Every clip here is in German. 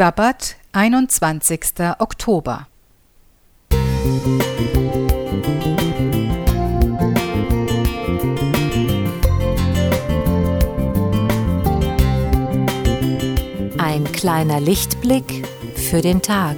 Sabbat, 21. Oktober. Ein kleiner Lichtblick für den Tag.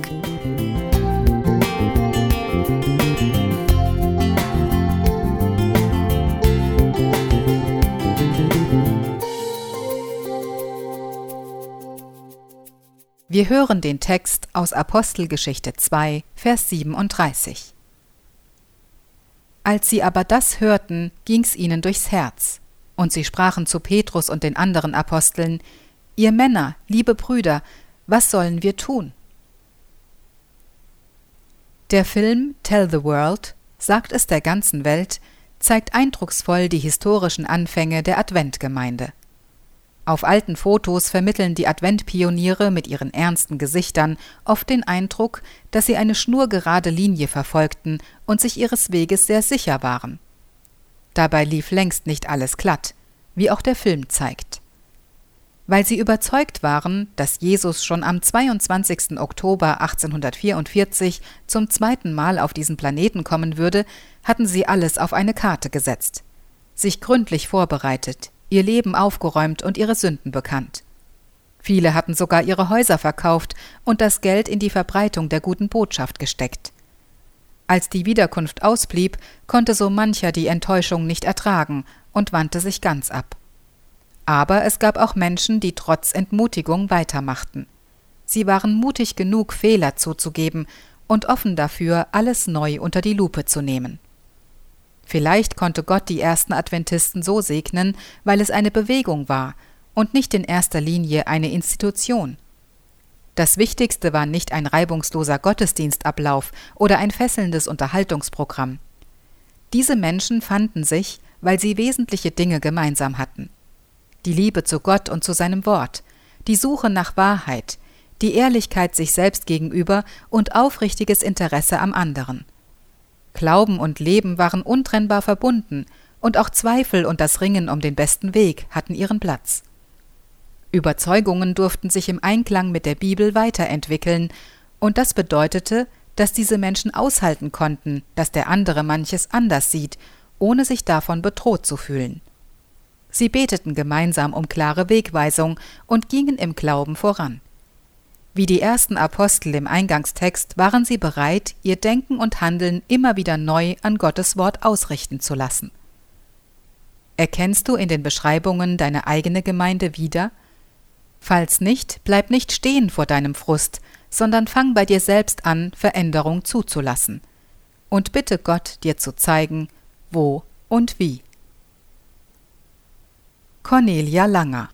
Wir hören den Text aus Apostelgeschichte 2, Vers 37. Als sie aber das hörten, ging's ihnen durchs Herz, und sie sprachen zu Petrus und den anderen Aposteln, Ihr Männer, liebe Brüder, was sollen wir tun? Der Film Tell the World, sagt es der ganzen Welt, zeigt eindrucksvoll die historischen Anfänge der Adventgemeinde. Auf alten Fotos vermitteln die Adventpioniere mit ihren ernsten Gesichtern oft den Eindruck, dass sie eine schnurgerade Linie verfolgten und sich ihres Weges sehr sicher waren. Dabei lief längst nicht alles glatt, wie auch der Film zeigt. Weil sie überzeugt waren, dass Jesus schon am 22. Oktober 1844 zum zweiten Mal auf diesen Planeten kommen würde, hatten sie alles auf eine Karte gesetzt, sich gründlich vorbereitet, ihr Leben aufgeräumt und ihre Sünden bekannt. Viele hatten sogar ihre Häuser verkauft und das Geld in die Verbreitung der guten Botschaft gesteckt. Als die Wiederkunft ausblieb, konnte so mancher die Enttäuschung nicht ertragen und wandte sich ganz ab. Aber es gab auch Menschen, die trotz Entmutigung weitermachten. Sie waren mutig genug, Fehler zuzugeben und offen dafür, alles neu unter die Lupe zu nehmen. Vielleicht konnte Gott die ersten Adventisten so segnen, weil es eine Bewegung war und nicht in erster Linie eine Institution. Das Wichtigste war nicht ein reibungsloser Gottesdienstablauf oder ein fesselndes Unterhaltungsprogramm. Diese Menschen fanden sich, weil sie wesentliche Dinge gemeinsam hatten. Die Liebe zu Gott und zu seinem Wort, die Suche nach Wahrheit, die Ehrlichkeit sich selbst gegenüber und aufrichtiges Interesse am anderen. Glauben und Leben waren untrennbar verbunden, und auch Zweifel und das Ringen um den besten Weg hatten ihren Platz. Überzeugungen durften sich im Einklang mit der Bibel weiterentwickeln, und das bedeutete, dass diese Menschen aushalten konnten, dass der andere manches anders sieht, ohne sich davon bedroht zu fühlen. Sie beteten gemeinsam um klare Wegweisung und gingen im Glauben voran. Wie die ersten Apostel im Eingangstext waren sie bereit, ihr Denken und Handeln immer wieder neu an Gottes Wort ausrichten zu lassen. Erkennst du in den Beschreibungen deine eigene Gemeinde wieder? Falls nicht, bleib nicht stehen vor deinem Frust, sondern fang bei dir selbst an, Veränderung zuzulassen. Und bitte Gott, dir zu zeigen, wo und wie. Cornelia Langer